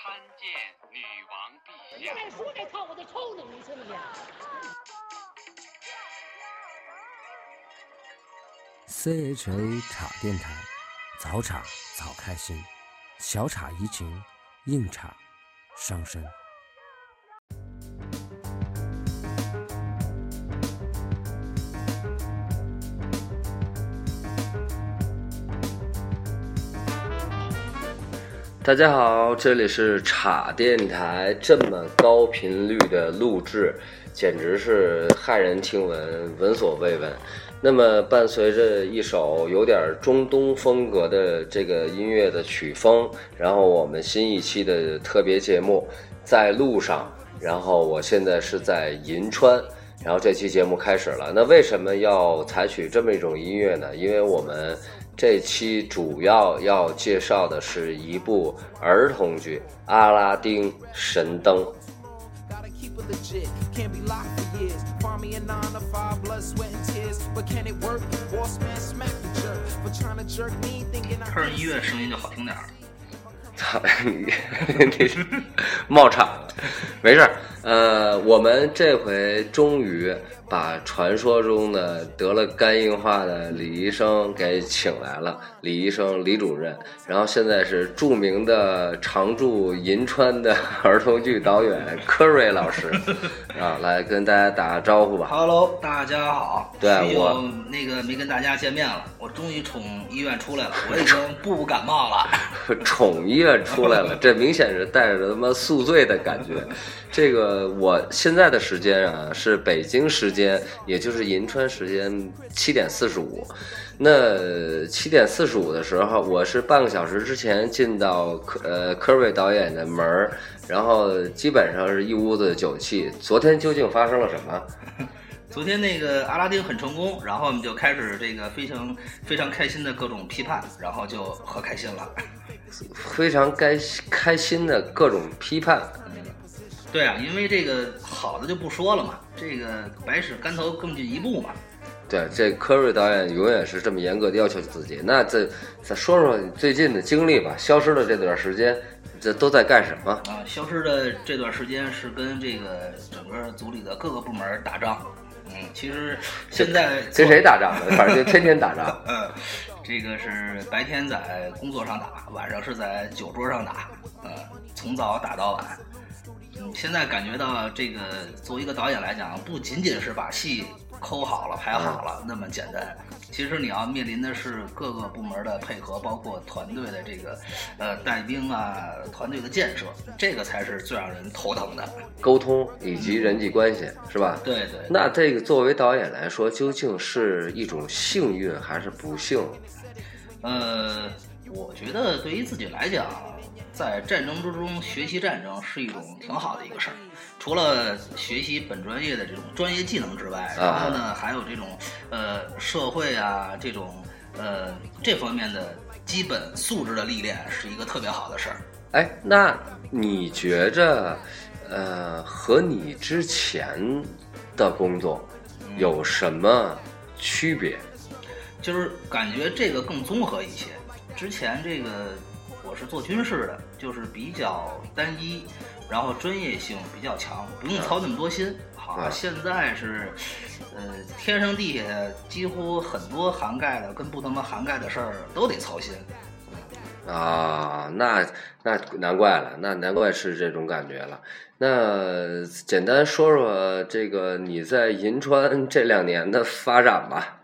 参见女王陛下。再说这套我就抽你！你信不信？CHA 茶电台，早茶早开心，小茶怡情，硬茶伤身。大家好，这里是叉电台，这么高频率的录制，简直是骇人听闻，闻所未闻。那么，伴随着一首有点中东风格的这个音乐的曲风，然后我们新一期的特别节目在路上。然后我现在是在银川，然后这期节目开始了。那为什么要采取这么一种音乐呢？因为我们这期主要要介绍的是一部儿童剧《阿拉丁神灯》。突然音乐声音就好听点儿。操 你！你 冒场，没事。呃，我们这回终于把传说中的得了肝硬化的李医生给请来了，李医生李主任，然后现在是著名的常驻银川的儿童剧导演柯瑞老师 啊，来跟大家打个招呼吧。Hello，大家好。对我那个没跟大家见面了，我终于从医院出来了，我已经不感冒了。宠医院出来了，这明显是带着他妈宿醉的感觉。这个我现在的时间啊是北京时间，也就是银川时间七点四十五。那七点四十五的时候，我是半个小时之前进到科呃科瑞导演的门儿，然后基本上是一屋子酒气。昨天究竟发生了什么？昨天那个阿拉丁很成功，然后我们就开始这个非常非常开心的各种批判，然后就喝开心了。非常该开心的各种批判。对啊，因为这个好的就不说了嘛，这个百尺竿头更进一步嘛。对，这科瑞导演永远是这么严格的要求自己。那这再说说你最近的经历吧，消失的这段时间，这都在干什么？啊，消失的这段时间是跟这个整个组里的各个部门打仗。嗯，其实现在跟谁打仗呢？反正就天天打仗。嗯，这个是白天在工作上打，晚上是在酒桌上打，呃，从早打到晚。嗯，现在感觉到这个作为一个导演来讲，不仅仅是把戏抠好了、排好了那么简单，其实你要面临的是各个部门的配合，包括团队的这个呃带兵啊，团队的建设，这个才是最让人头疼的。沟通以及人际关系，是吧？对对，那这个作为导演来说，究竟是一种幸运还是不幸？呃，我觉得对于自己来讲，在战争之中学习战争是一种挺好的一个事儿。除了学习本专业的这种专业技能之外，然后呢，还有这种呃社会啊这种呃这方面的基本素质的历练，是一个特别好的事儿。哎，那你觉着，呃，和你之前的工作有什么区别？就是感觉这个更综合一些。之前这个我是做军事的，就是比较单一，然后专业性比较强，不用操那么多心。好、啊现在是，呃，天上地下几乎很多涵盖的跟不他妈涵盖的事儿都得操心。啊，那那难怪了，那难怪是这种感觉了。那简单说说这个你在银川这两年的发展吧。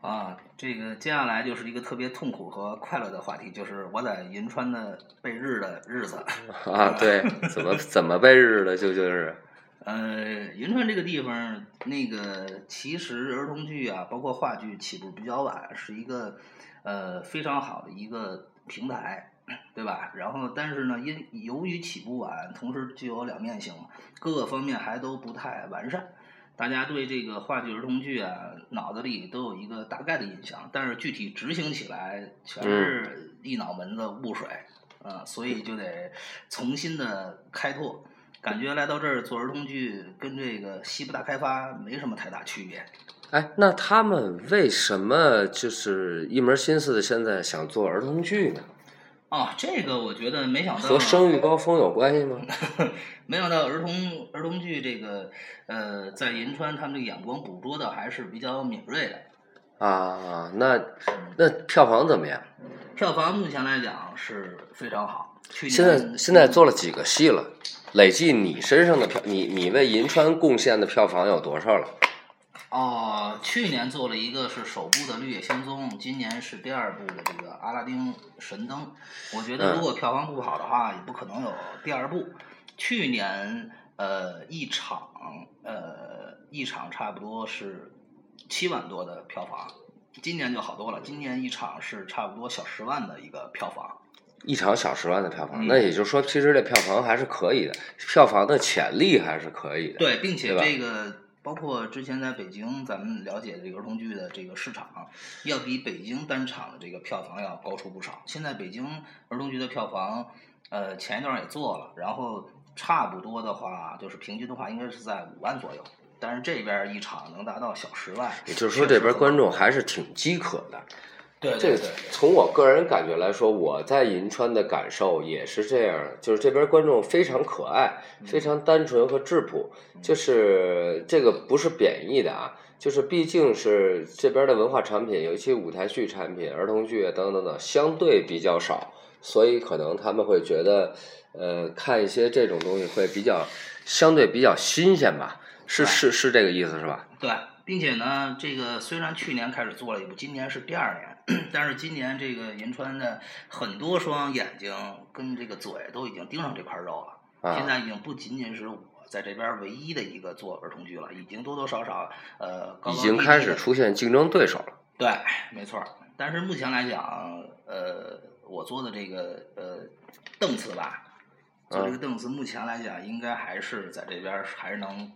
啊，这个接下来就是一个特别痛苦和快乐的话题，就是我在银川的被日的日子。啊，对，怎么怎么被日的，就就是，呃，银川这个地方，那个其实儿童剧啊，包括话剧起步比较晚，是一个呃非常好的一个平台，对吧？然后，但是呢，因由于起步晚，同时具有两面性嘛，各个方面还都不太完善。大家对这个话剧、儿童剧啊，脑子里都有一个大概的印象，但是具体执行起来全是一脑门子雾水，啊、所以就得重新的开拓。感觉来到这儿做儿童剧，跟这个西部大开发没什么太大区别。哎，那他们为什么就是一门心思的现在想做儿童剧呢？哦，这个我觉得没想到和生育高峰有关系吗？没想到儿童儿童剧这个呃，在银川他们这个眼光捕捉的还是比较敏锐的。啊，那那票房怎么样？票房目前来讲是非常好。去年现在现在做了几个戏了？累计你身上的票，你你为银川贡献的票房有多少了？哦，去年做了一个是首部的《绿野仙踪》，今年是第二部的这个《阿拉丁神灯》。我觉得如果票房不好的话，也不可能有第二部。去年呃一场呃一场差不多是七万多的票房，今年就好多了。今年一场是差不多小十万的一个票房。一场小十万的票房，嗯那也就是说，其实这票房还是可以的，票房的潜力还是可以的。对，并且这个包括之前在北京咱们了解这个儿童剧的这个市场，要比北京单场的这个票房要高出不少。现在北京儿童剧的票房，呃，前一段也做了，然后差不多的话，就是平均的话应该是在五万左右，但是这边一场能达到小十万，也就是说，这边观众还是挺饥渴的。这个对。对对从我个人感觉来说，我在银川的感受也是这样，就是这边观众非常可爱，非常单纯和质朴，就是这个不是贬义的啊，就是毕竟是这边的文化产品，尤其舞台剧产品、儿童剧啊等等等，相对比较少，所以可能他们会觉得，呃，看一些这种东西会比较相对比较新鲜吧，是是是这个意思是吧？对，并且呢，这个虽然去年开始做了一部，今年是第二年，但是今年这个银川的很多双眼睛跟这个嘴都已经盯上这块肉了。啊现在已经不仅仅是我在这边唯一的一个做儿童剧了，已经多多少少呃高高已经开始出现竞争对手了。对，没错儿。但是目前来讲，呃，我做的这个呃凳次吧，做这个凳次目前来讲，应该还是在这边儿还是能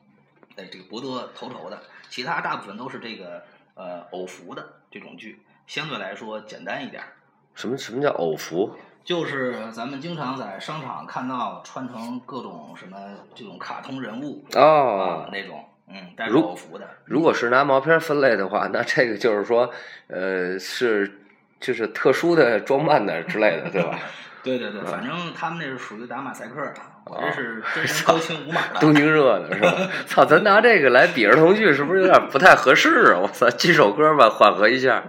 呃这个博得头筹的。其他大部分都是这个呃偶服的这种剧，相对来说简单一点儿。什么什么叫偶服？就是咱们经常在商场看到穿成各种什么这种卡通人物啊哦，那种，嗯，但是如偶服的。如果是拿毛片分类的话，那这个就是说，呃，是就是特殊的装扮的之类的，对吧？对对对，嗯反正他们那是属于打马赛克的，我哦这是 真人高清无码的。东京热的是吧？操，咱拿这个来比儿童剧，是不是有点不太合适啊？我操，几首歌吧，缓和一下。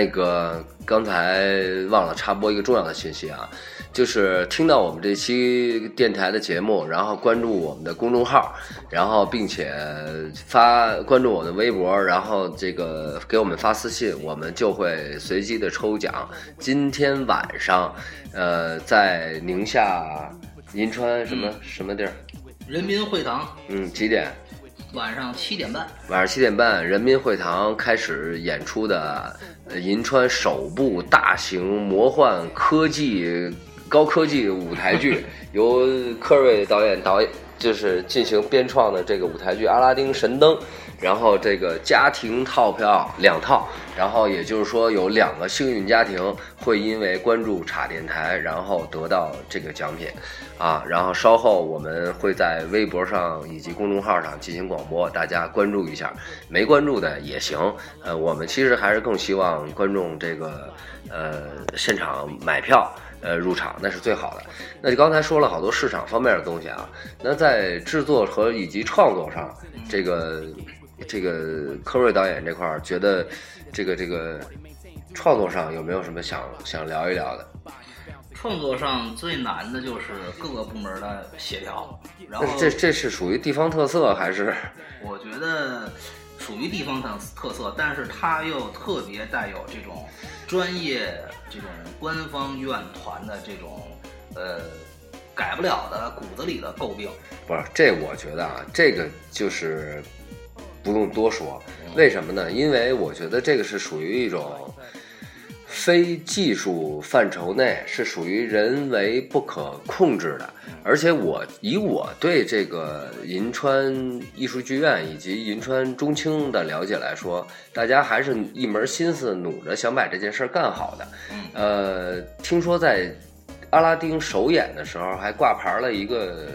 那个刚才忘了插播一个重要的信息啊，就是听到我们这期电台的节目，然后关注我们的公众号，然后并且发关注我的微博，然后这个给我们发私信，我们就会随机的抽奖。今天晚上，呃，在宁夏银川什么、什么地儿？人民会堂嗯，几点？晚上七点半，晚上七点半，人民会堂开始演出的呃银川首部大型魔幻科技高科技舞台剧，由科瑞导演导演就是进行编创的这个舞台剧《阿拉丁神灯》，然后这个家庭套票两套，然后也就是说有两个幸运家庭会因为关注茶电台，然后得到这个奖品。啊，然后稍后我们会在微博上以及公众号上进行广播，大家关注一下。没关注的也行，呃，我们其实还是更希望观众这个呃现场买票。呃，入场那是最好的。那就刚才说了好多市场方面的东西啊，那在制作和以及创作上，这个这个科瑞导演这块儿，觉得这个这个创作上有没有什么想想聊一聊的？创作上最难的就是各个部门的协调，然后这这是属于地方特色还是？我觉得属于地方特特色，但是它又特别带有这种专业、这种官方院团的这种呃改不了的骨子里的诟病。不是，这我觉得啊，这个就是不用多说，为什么呢？因为我觉得这个是属于一种非技术范畴内，是属于人为不可控制的。而且我以我对这个银川艺术剧院以及银川中青的了解来说，大家还是一门心思努着想把这件事儿干好的。呃，听说在阿拉丁首演的时候还挂牌了一个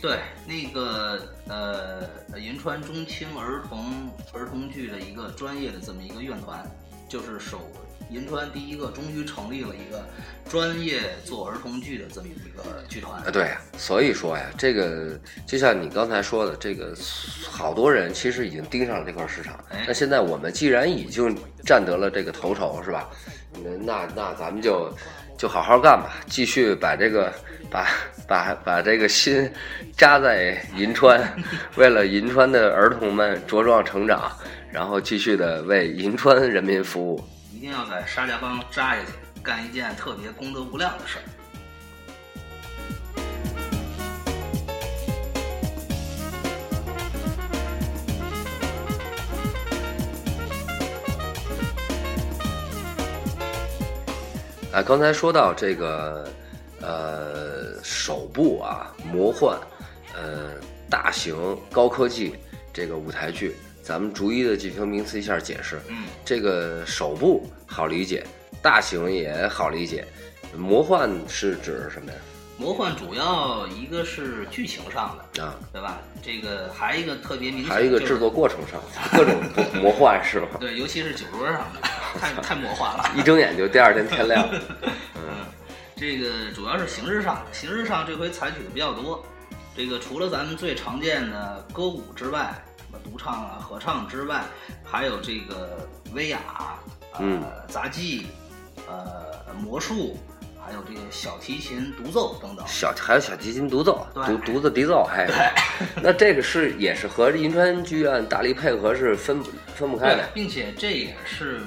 对，那个呃，银川中青儿童儿童剧的一个专业的这么一个院团，就是首银川第一个终于成立了一个专业做儿童剧的这么一个剧团。啊，对呀，所以说呀，这个就像你刚才说的，这个好多人其实已经盯上了这块市场哎。那现在我们既然已经占得了这个头筹，是吧？那那那咱们就就好好干吧，继续把这个把把把这个心扎在银川，为了银川的儿童们茁壮成长，然后继续的为银川人民服务。一定要在沙家浜扎下去，干一件特别功德无量的事儿。啊，刚才说到这个，呃，首部啊，魔幻，呃，大型高科技这个舞台剧，咱们逐一的进行名词一下解释。嗯，这个首部好理解，大型也好理解，魔幻是指什么呀？魔幻主要一个是剧情上的，啊，对吧？这个还一个特别明显，还有一个制作过程上，各种 魔幻是吧？对，尤其是酒桌上的，太太魔幻了。一睁眼就第二天天亮。嗯，这个主要是形式上，形式上这回采取的比较多。这个除了咱们最常见的歌舞之外，什么独唱啊、合唱之外，还有这个威亚、呃、嗯杂技、呃魔术，还有这个小提琴独奏等等。小还有小提琴独奏，独独子笛奏，还有，那这个是也是和银川剧院大力配合是分分不开的，并且这也是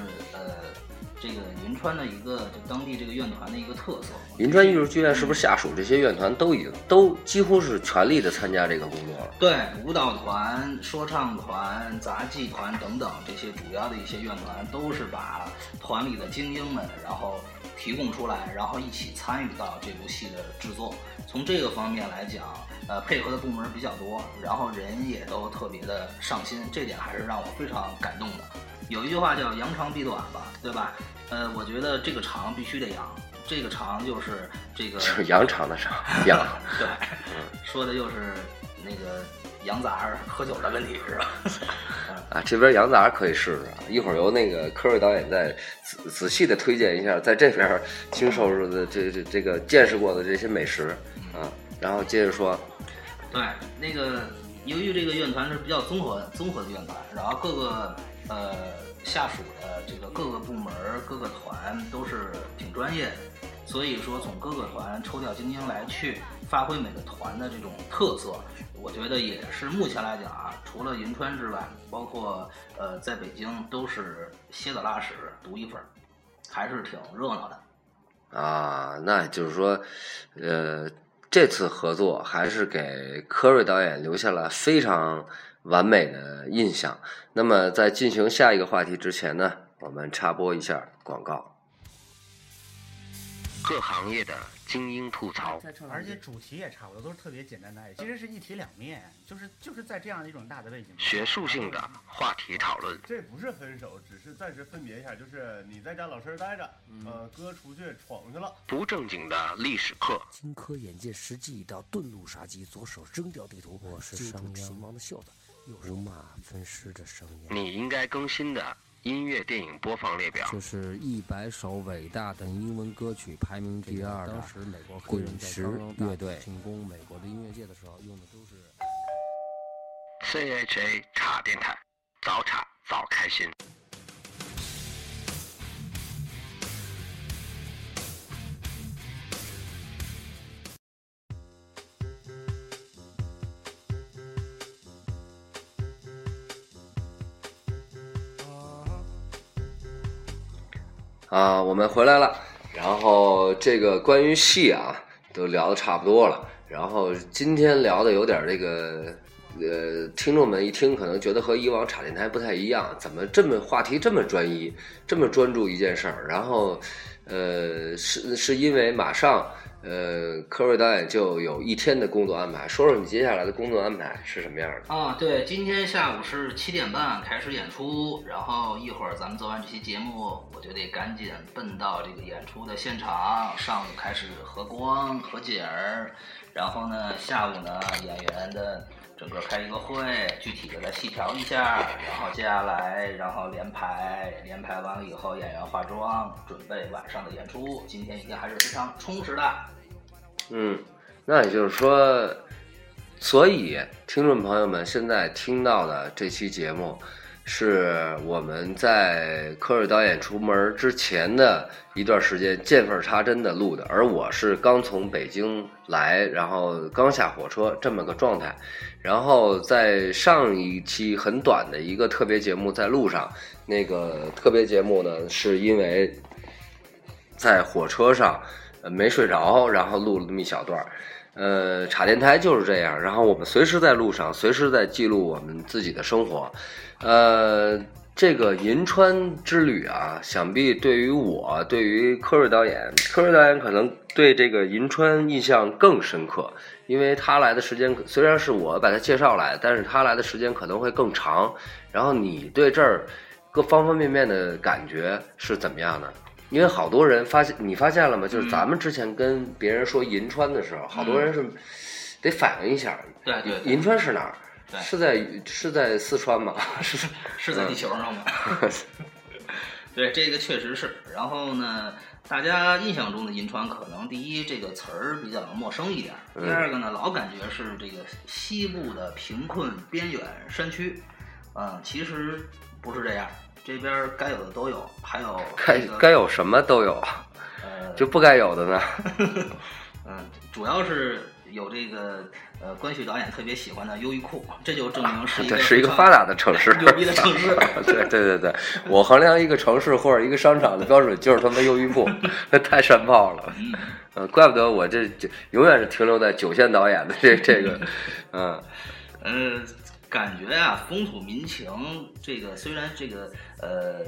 川的一个就当地这个院团的一个特色。银川艺术剧院是不是下属这些院团都已经都几乎是全力的参加这个工作了？对，舞蹈团、说唱团、杂技团等等这些主要的一些院团，都是把团里的精英们，然后提供出来，然后一起参与到这部戏的制作。从这个方面来讲，呃，配合的部门比较多，然后人也都特别的上心，这点还是让我非常感动的。有一句话叫“扬长避短”吧，对吧？呃，我觉得这个肠必须得扬，这个肠就是这个就是羊肠的肠，羊。对，说的又是那个羊杂儿喝酒的问题是吧？啊，这边羊杂可以试试啊，一会儿由那个科瑞导演再仔仔细的推荐一下，在这边经受入的这这这个见识过的这些美食啊，然后接着说，对，那个由于这个院团是比较综合综合的院团，然后各个呃下属的这个各个部门、各个团都是挺专业的，所以说从各个团抽调精英来去发挥每个团的这种特色，我觉得也是目前来讲啊，除了银川之外，包括呃在北京都是蝎子拉屎独一份儿，还是挺热闹的。啊，那就是说，呃，这次合作还是给科瑞导演留下了非常完美的印象。那么，在进行下一个话题之前呢，我们插播一下广告。各行业的精英吐槽，而且主题也差不多，都是特别简单的爱情，其实是一体两面，就是就是在这样一种大的背景。学术性的话题讨论，这不是分手，只是暂时分别一下，就是你在家老实待着，呃，哥出去闯去了。不正经的历史课，荆轲眼见时机已到，遁入杀机，左手扔掉地图，我是商秦王的袖子，右手马分尸的声音。你应该更新的音乐电影播放列表。就是一百首伟大的英文歌曲排名第二的。当时美国滚石乐队进攻美国的音乐界的时候，用的都是。CHA 茶电台，早茶早开心。啊，我们回来了。然后这个关于戏啊，都聊的差不多了。然后今天聊的有点这个呃，听众们一听可能觉得和以往插电台不太一样，怎么这么话题这么专一，这么专注一件事儿？然后，呃，是是因为马上。呃，科瑞导演就有一天的工作安排，说说你接下来的工作安排是什么样的？啊，对，今天下午是七点半开始演出，然后一会儿咱们做完这期节目，我就得赶紧奔到这个演出的现场，上午开始合光合景儿，然后呢，下午呢演员的整个开一个会，具体的再细调一下，然后接下来然后连排，连排完了以后演员化妆，准备晚上的演出。今天一天还是非常充实的。嗯，那也就是说，所以听众朋友们现在听到的这期节目，是我们在科瑞导演出门之前的一段时间见缝插针的录的，而我是刚从北京来，然后刚下火车这么个状态。然后在上一期很短的一个特别节目在路上，那个特别节目呢，是因为在火车上。没睡着，然后录了那么一小段儿。呃，茶电台就是这样，然后我们随时在路上，随时在记录我们自己的生活。呃，这个银川之旅啊，想必对于我，对于柯瑞导演，柯瑞导演可能对这个银川印象更深刻，因为他来的时间虽然是我把他介绍来，但是他来的时间可能会更长。然后你对这儿各方方面面的感觉是怎么样的？因为好多人发现，你发现了吗？就是咱们之前跟别人说银川的时候，好多人是得反应一下。对对，银川是哪儿？对，是在是在四川吗？是是在地球上吗？对，这个确实是。然后呢，大家印象中的银川，可能第一这个词儿比较陌生一点，第二个呢，老感觉是这个西部的贫困边远山区。嗯，其实不是这样。这边该有的都有，还有该该有什么都有，呃，就不该有的呢。嗯，主要是有这个呃，关旭导演特别喜欢的优衣库，这就证明是一个是一个发达的城市，牛逼的城市。对对对对，我衡量一个城市或者一个商场的标准就是他妈优衣库，那太山炮了。嗯，怪不得我这这永远是停留在九线导演的这这个，嗯嗯。感觉啊，风土民情，这个虽然这个呃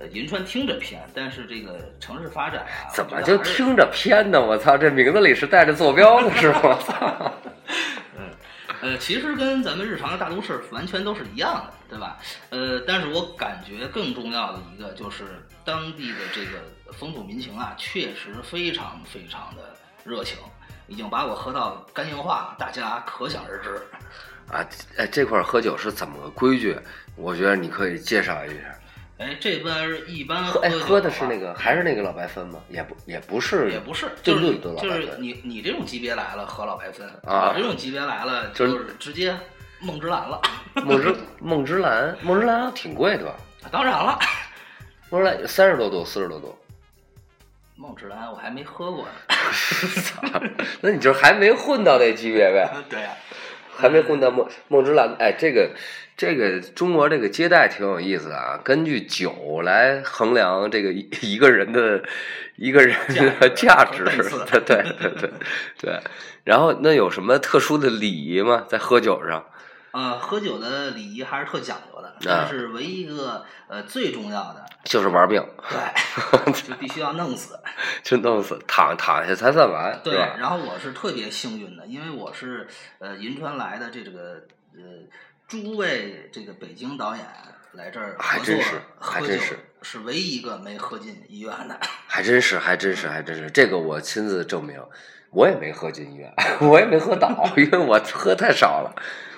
呃银川听着偏，但是这个城市发展啊，怎么就听着偏呢？我操，这名字里是带着坐标的，是吗？嗯呃，其实跟咱们日常的大都市完全都是一样的，对吧？呃，但是我感觉更重要的一个就是当地的这个风土民情啊，确实非常非常的热情，已经把我喝到肝硬化，大家可想而知。啊，哎，这块喝酒是怎么个规矩？我觉得你可以介绍一下。哎，这边一般喝，哎，喝的是那个还是那个老白汾吗？也不，也不是，也不是，就是就是你你这种级别来了喝老白汾啊，我这种级别来了就是直接梦之蓝了。梦之 梦之蓝，梦之蓝挺贵的吧？当然了，梦之蓝三十多度，四十多度。梦之蓝我还没喝过呢。那你就还没混到那级别呗？对呀。还没混到梦梦之蓝，哎，这个这个中国这个接待挺有意思啊，根据酒来衡量这个一个人的一个人的价值，对对对对对。然后那有什么特殊的礼仪吗？在喝酒上？呃，喝酒的礼仪还是特讲究的，但是唯一一个呃最重要的就是玩命，对，就必须要弄死，就弄死，躺躺下才算完，对。然后我是特别幸运的，因为我是呃银川来的，这个呃诸位这个北京导演来这儿还真是，还真是是唯一一个没喝进医院的，还真是，还真是，还真是，这个我亲自证明，我也没喝进医院，我也没喝倒，因为我喝太少了。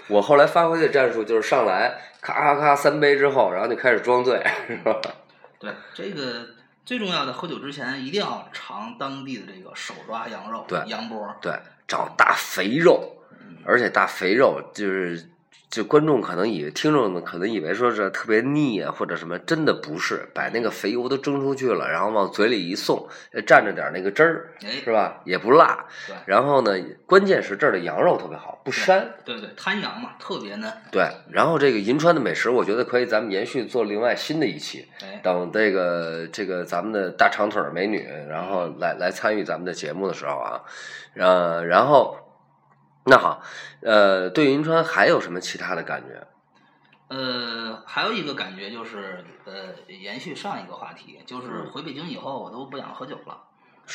我后来发挥的战术就是上来咔咔咔三杯之后，然后就开始装醉，是吧？对，这个最重要的，喝酒之前一定要尝当地的这个手抓羊肉，对，羊脖，对，找大肥肉，而且大肥肉就是。就观众可能以为，听众们可能以为说是特别腻啊，或者什么，真的不是，把那个肥油都蒸出去了，然后往嘴里一送，蘸着点那个汁儿，是吧？也不辣。对。然后呢，关键是这儿的羊肉特别好，不膻。对对，滩羊嘛，特别嫩。对。然后这个银川的美食，我觉得可以，咱们延续做另外新的一期。等这个这个咱们的大长腿美女，然后来来参与咱们的节目的时候啊，呃，然后。那好，呃，对银川还有什么其他的感觉？呃，还有一个感觉就是，呃，延续上一个话题，就是回北京以后，我都不想喝酒了，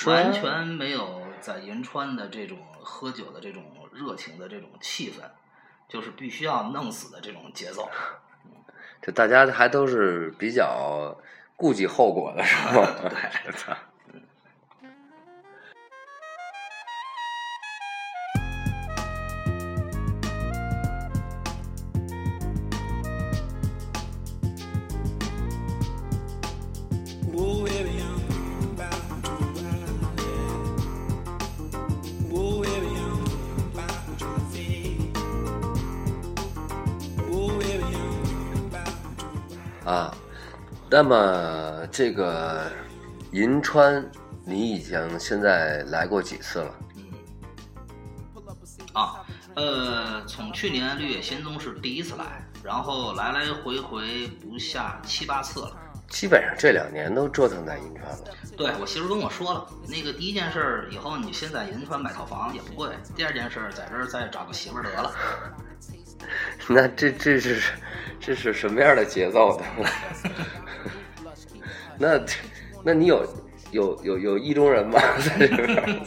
完全没有在银川的这种喝酒的这种热情的这种气氛，就是必须要弄死的这种节奏。就大家还都是比较顾及后果的，是吗？对 那么这个银川，你已经现在来过几次了？啊，呃，从去年绿野仙踪是第一次来，然后来来回回不下七八次了。基本上这两年都折腾在银川了。对我媳妇跟我说了，那个第一件事儿，以后你先在银川买套房也不贵；第二件事儿，在这儿再找个媳妇儿得了。那这这是这是什么样的节奏呢？那那你有有有有意中人吗？在这边？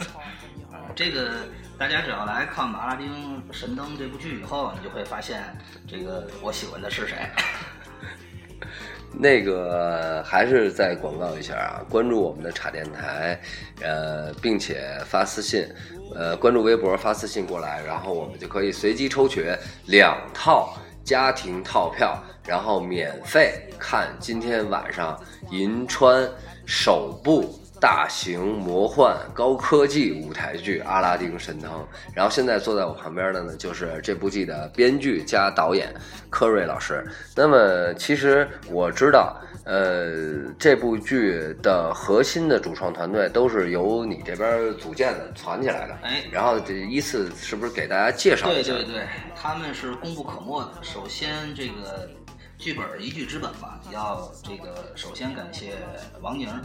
这个大家只要来看《阿拉丁神灯》这部剧以后，你就会发现，这个我喜欢的是谁。那个还是再广告一下啊，关注我们的茶电台，呃，并且发私信，呃，关注微博发私信过来，然后我们就可以随机抽取两套家庭套票，然后免费看今天晚上银川首部大型魔幻高科技舞台剧《阿拉丁神灯》。然后现在坐在我旁边的呢，就是这部剧的编剧加导演柯瑞老师。那么其实我知道，呃，这部剧的核心的主创团队都是由你这边组建的、攒起来的。哎然后这依次是不是给大家介绍一下？对对对，他们是功不可没的。首先，这个剧本一剧之本吧，要这个首先感谢王宁儿。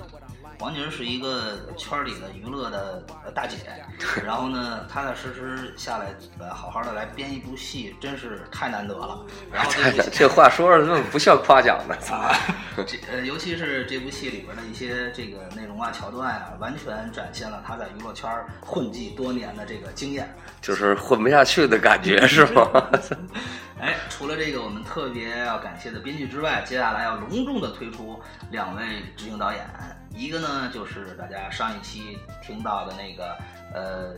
王宁是一个圈里的娱乐的呃大姐，然后呢，踏踏实实下来，呃，好好的来编一部戏，真是太难得了。然后这这话说的根本不像夸奖呢。啊，这呃，尤其是这部戏里边的一些这个内容啊、桥段啊，完全展现了他在娱乐圈混迹多年的这个经验。就是混不下去的感觉是吗？哎，除了这个我们特别要感谢的编剧之外，接下来要隆重的推出两位执行导演，一个呢就是大家上一期听到的那个呃，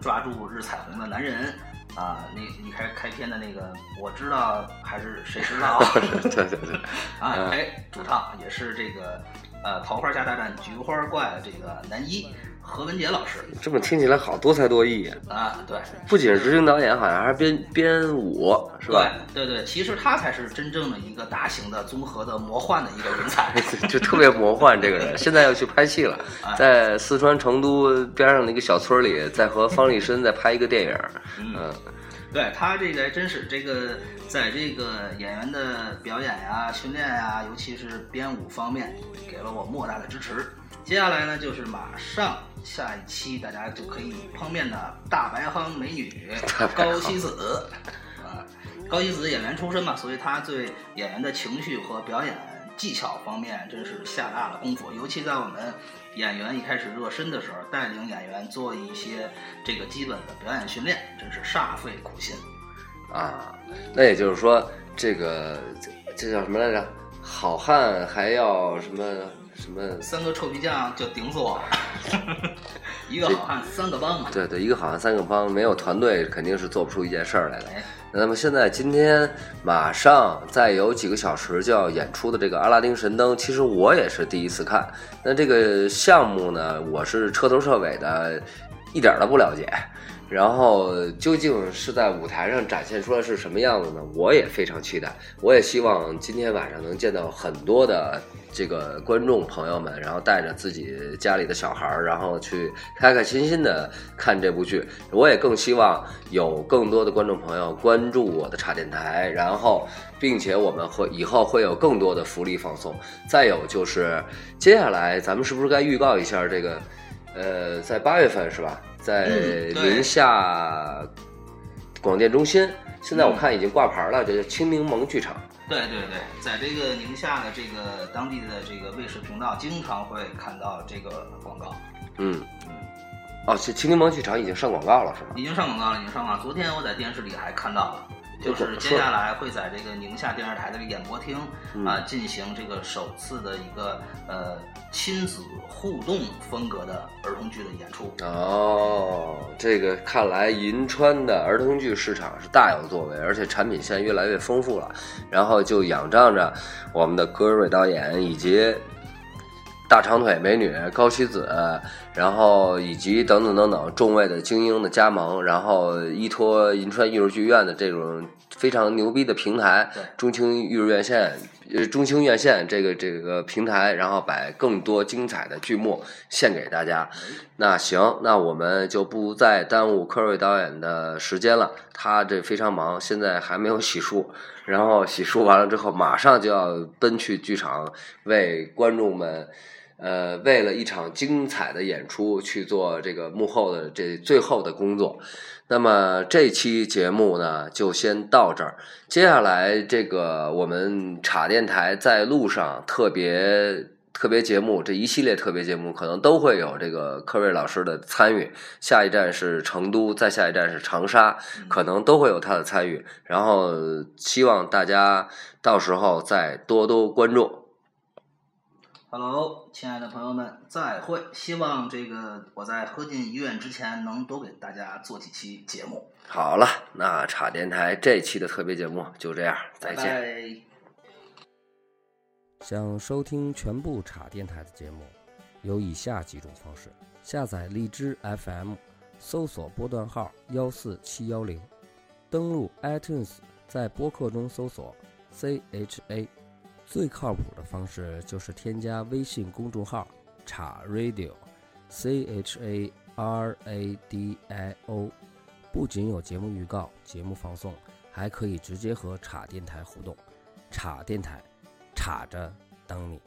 抓住日彩虹的男人啊，那你开开篇的那个，我知道还是谁知道？对对对，啊，嗯哎，主唱也是这个呃《桃花下大战菊花怪》这个男一何文杰老师这么听起来好多才多艺啊！啊，对，不仅是执行导演，好像还是编编舞，是吧？对对对，其实他才是真正的一个大型的综合的魔幻的一个人才。就特别魔幻这个人，现在要去拍戏了，哎在四川成都边上的一个小村里，在和方力申在拍一个电影。嗯，对他这个还真是这个，在这个演员的表演呀、训练呀，尤其是编舞方面，给了我莫大的支持。接下来呢，就是马上下一期大家就可以碰面的大白夯美女高希子啊，高希子演员出身嘛，所以她对演员的情绪和表演技巧方面真是下大了功夫，尤其在我们演员一开始热身的时候，带领演员做一些这个基本的表演训练，真是煞费苦心。啊，那也就是说，这个这这叫什么来着？好汉还要什么什么？三个臭皮匠就顶死我了，一个好汉三个帮嘛。对对，一个好汉三个帮，没有团队肯定是做不出一件事儿来的。哎，那么现在今天马上再有几个小时就要演出的这个《阿拉丁神灯》，其实我也是第一次看。那这个项目呢，我是彻头彻尾的，一点都不了解。然后究竟是在舞台上展现出来是什么样子呢？我也非常期待。我也希望今天晚上能见到很多的这个观众朋友们，然后带着自己家里的小孩儿，然后去开开心心的看这部剧。我也更希望有更多的观众朋友关注我的茶电台，然后并且我们会以后会有更多的福利放送。再有就是接下来咱们是不是该预告一下这个？呃，在八月份是吧？在宁夏广电中心，现在我看已经挂牌了，这叫清明盟剧场。对对对，在这个宁夏的这个当地的这个卫视频道，经常会看到这个广告。嗯，哦，清清明盟剧场已经上广告了是吗？已经上广告了，已经上广告。昨天我在电视里还看到了，就是接下来会在这个宁夏电视台的这个演播厅嗯啊进行这个首次的一个呃亲子互动风格的儿童剧的演出。哦，这个看来银川的儿童剧市场是大有作为，而且产品线越来越丰富了。然后就仰仗着我们的葛瑞导演以及大长腿美女高希子，然后以及等等等等众位的精英的加盟，然后依托银川艺术剧院的这种非常牛逼的平台，中青艺术院线。呃，中青院线这个这个平台，然后把更多精彩的剧目献给大家。那行，那我们就不再耽误科瑞导演的时间了，他这非常忙，现在还没有洗漱，然后洗漱完了之后，马上就要奔去剧场为观众们。呃，为了一场精彩的演出去做这个幕后的这最后的工作。那么这期节目呢，就先到这儿。接下来这个我们茶电台在路上特别特别节目这一系列特别节目，可能都会有这个科瑞老师的参与。下一站是成都，再下一站是长沙，可能都会有他的参与。然后希望大家到时候再多多关注。Hello，亲爱的朋友们，再会！希望这个我在喝进医院之前，能多给大家做几期节目。好了，那茶电台这期的特别节目就这样，再见。拜拜想收听全部茶电台的节目，有以下几种方式：下载荔枝 FM，搜索波段号幺四七幺零，登录 iTunes，在播客中搜索 CHA。最靠谱的方式就是添加微信公众号“查 Radio”，C H A R A D I O。不仅有节目预告、节目放送，还可以直接和查电台互动。查电台，查着等你。